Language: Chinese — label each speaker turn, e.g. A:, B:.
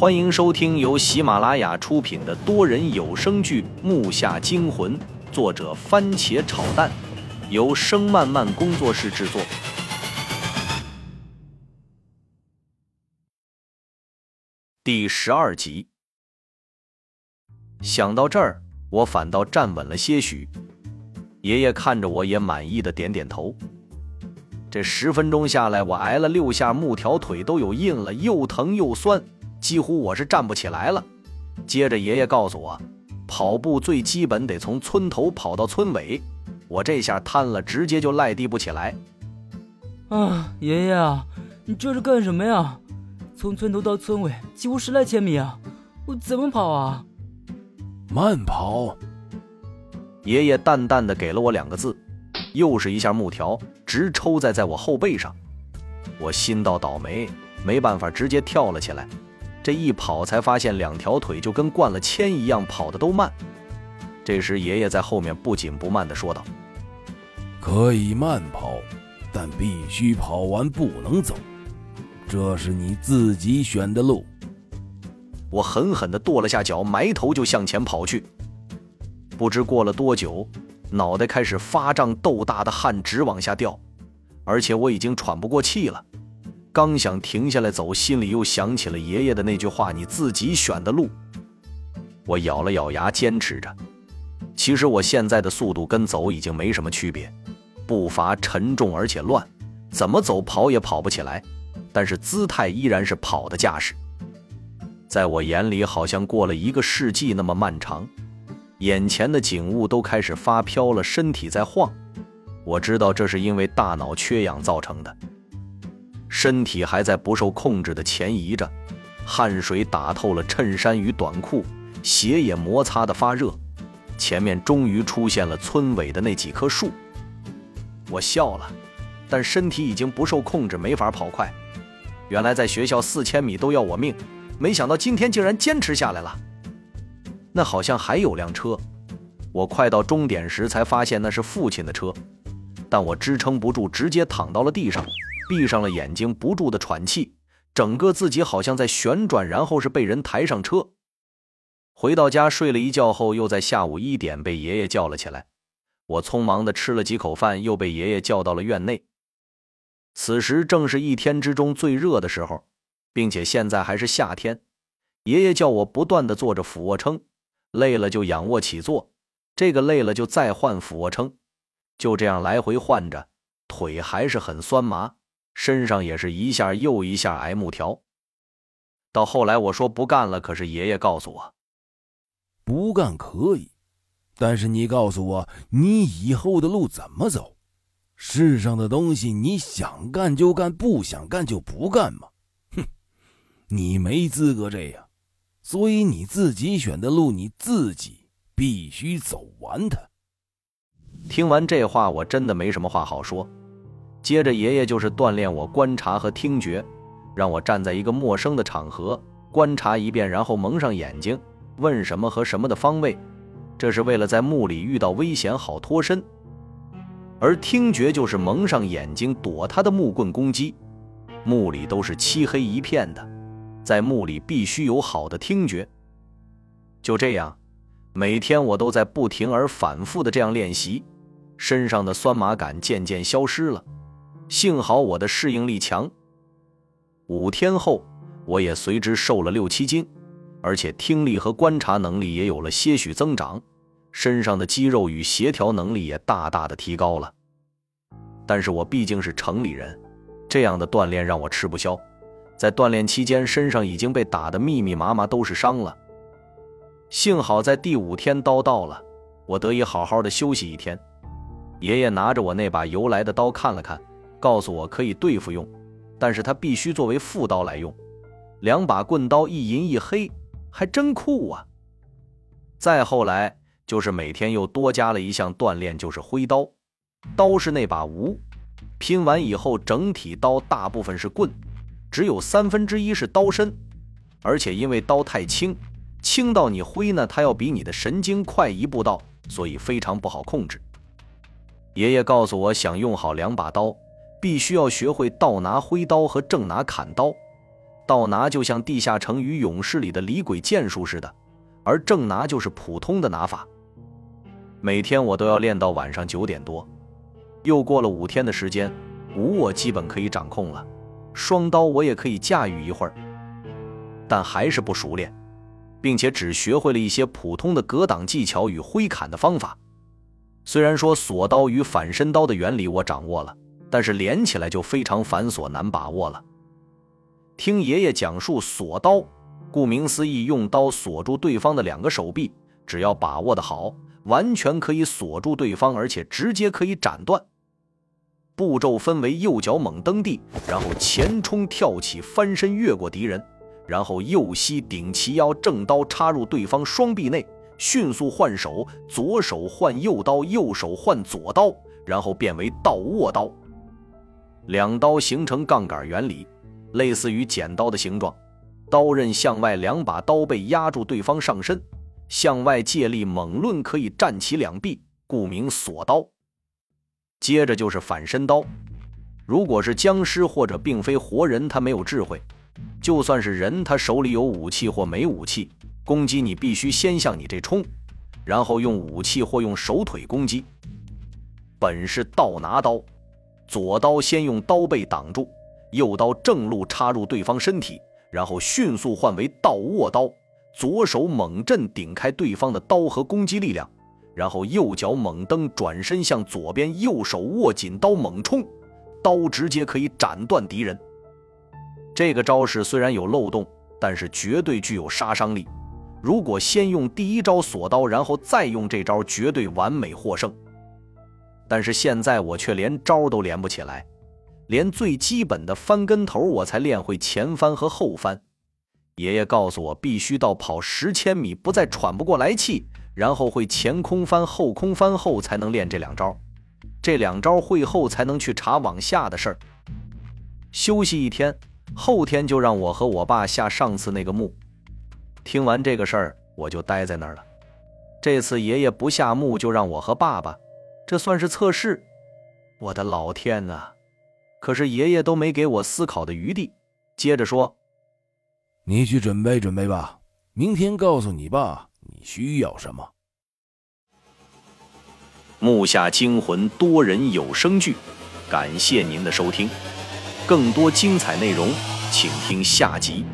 A: 欢迎收听由喜马拉雅出品的多人有声剧《木下惊魂》，作者番茄炒蛋，由声漫漫工作室制作。第十二集。想到这儿，我反倒站稳了些许。爷爷看着我，也满意的点点头。这十分钟下来，我挨了六下木条，腿都有印了，又疼又酸。几乎我是站不起来了。接着爷爷告诉我，跑步最基本得从村头跑到村尾。我这下瘫了，直接就赖地不起来。
B: 啊，爷爷啊，你这是干什么呀？从村头到村尾几乎十来千米啊，我怎么跑啊？
C: 慢跑。
A: 爷爷淡淡的给了我两个字，又是一下木条，直抽在在我后背上。我心到倒霉，没办法，直接跳了起来。这一跑，才发现两条腿就跟灌了铅一样，跑的都慢。这时，爷爷在后面不紧不慢地说道：“
C: 可以慢跑，但必须跑完不能走，这是你自己选的路。”
A: 我狠狠地跺了下脚，埋头就向前跑去。不知过了多久，脑袋开始发胀，豆大的汗直往下掉，而且我已经喘不过气了。刚想停下来走，心里又想起了爷爷的那句话：“你自己选的路。”我咬了咬牙，坚持着。其实我现在的速度跟走已经没什么区别，步伐沉重而且乱，怎么走跑也跑不起来。但是姿态依然是跑的架势。在我眼里，好像过了一个世纪那么漫长。眼前的景物都开始发飘了，身体在晃。我知道这是因为大脑缺氧造成的。身体还在不受控制的前移着，汗水打透了衬衫与短裤，鞋也摩擦的发热。前面终于出现了村尾的那几棵树。我笑了，但身体已经不受控制，没法跑快。原来在学校四千米都要我命，没想到今天竟然坚持下来了。那好像还有辆车，我快到终点时才发现那是父亲的车，但我支撑不住，直接躺到了地上。闭上了眼睛，不住的喘气，整个自己好像在旋转，然后是被人抬上车。回到家睡了一觉后，又在下午一点被爷爷叫了起来。我匆忙的吃了几口饭，又被爷爷叫到了院内。此时正是一天之中最热的时候，并且现在还是夏天。爷爷叫我不断的做着俯卧撑，累了就仰卧起坐，这个累了就再换俯卧撑，就这样来回换着，腿还是很酸麻。身上也是一下又一下挨木条，到后来我说不干了，可是爷爷告诉我，
C: 不干可以，但是你告诉我你以后的路怎么走？世上的东西你想干就干，不想干就不干嘛？哼，你没资格这样，所以你自己选的路你自己必须走完它。
A: 听完这话，我真的没什么话好说。接着，爷爷就是锻炼我观察和听觉，让我站在一个陌生的场合观察一遍，然后蒙上眼睛，问什么和什么的方位，这是为了在墓里遇到危险好脱身。而听觉就是蒙上眼睛躲他的木棍攻击。墓里都是漆黑一片的，在墓里必须有好的听觉。就这样，每天我都在不停而反复的这样练习，身上的酸麻感渐渐消失了。幸好我的适应力强。五天后，我也随之瘦了六七斤，而且听力和观察能力也有了些许增长，身上的肌肉与协调能力也大大的提高了。但是我毕竟是城里人，这样的锻炼让我吃不消，在锻炼期间身上已经被打得密密麻麻都是伤了。幸好在第五天刀到了，我得以好好的休息一天。爷爷拿着我那把由来的刀看了看。告诉我可以对付用，但是它必须作为副刀来用。两把棍刀一银一黑，还真酷啊！再后来就是每天又多加了一项锻炼，就是挥刀。刀是那把无，拼完以后整体刀大部分是棍，只有三分之一是刀身。而且因为刀太轻，轻到你挥呢，它要比你的神经快一步到，所以非常不好控制。爷爷告诉我，想用好两把刀。必须要学会倒拿挥刀和正拿砍刀，倒拿就像地下城与勇士里的李鬼剑术似的，而正拿就是普通的拿法。每天我都要练到晚上九点多。又过了五天的时间，无我基本可以掌控了，双刀我也可以驾驭一会儿，但还是不熟练，并且只学会了一些普通的格挡技巧与挥砍的方法。虽然说锁刀与反身刀的原理我掌握了，但是连起来就非常繁琐难把握了。听爷爷讲述锁刀，顾名思义，用刀锁住对方的两个手臂，只要把握的好，完全可以锁住对方，而且直接可以斩断。步骤分为右脚猛蹬地，然后前冲跳起翻身越过敌人，然后右膝顶齐腰，正刀插入对方双臂内。迅速换手，左手换右刀，右手换左刀，然后变为倒握刀。两刀形成杠杆原理，类似于剪刀的形状。刀刃向外，两把刀背压住对方上身，向外借力猛抡，可以站起两臂，故名锁刀。接着就是反身刀。如果是僵尸或者并非活人，他没有智慧；就算是人，他手里有武器或没武器。攻击你必须先向你这冲，然后用武器或用手腿攻击。本是倒拿刀，左刀先用刀背挡住，右刀正路插入对方身体，然后迅速换为倒握刀，左手猛震顶开对方的刀和攻击力量，然后右脚猛蹬转身向左边，右手握紧刀猛冲，刀直接可以斩断敌人。这个招式虽然有漏洞，但是绝对具有杀伤力。如果先用第一招锁刀，然后再用这招，绝对完美获胜。但是现在我却连招都连不起来，连最基本的翻跟头我才练会前翻和后翻。爷爷告诉我，必须到跑十千米不再喘不过来气，然后会前空翻、后空翻后才能练这两招。这两招会后才能去查往下的事儿。休息一天，后天就让我和我爸下上次那个墓。听完这个事儿，我就待在那儿了。这次爷爷不下墓，就让我和爸爸，这算是测试。我的老天呐！可是爷爷都没给我思考的余地，接着说：“
C: 你去准备准备吧，明天告诉你爸你需要什么。”
A: 木下惊魂多人有声剧，感谢您的收听，更多精彩内容，请听下集。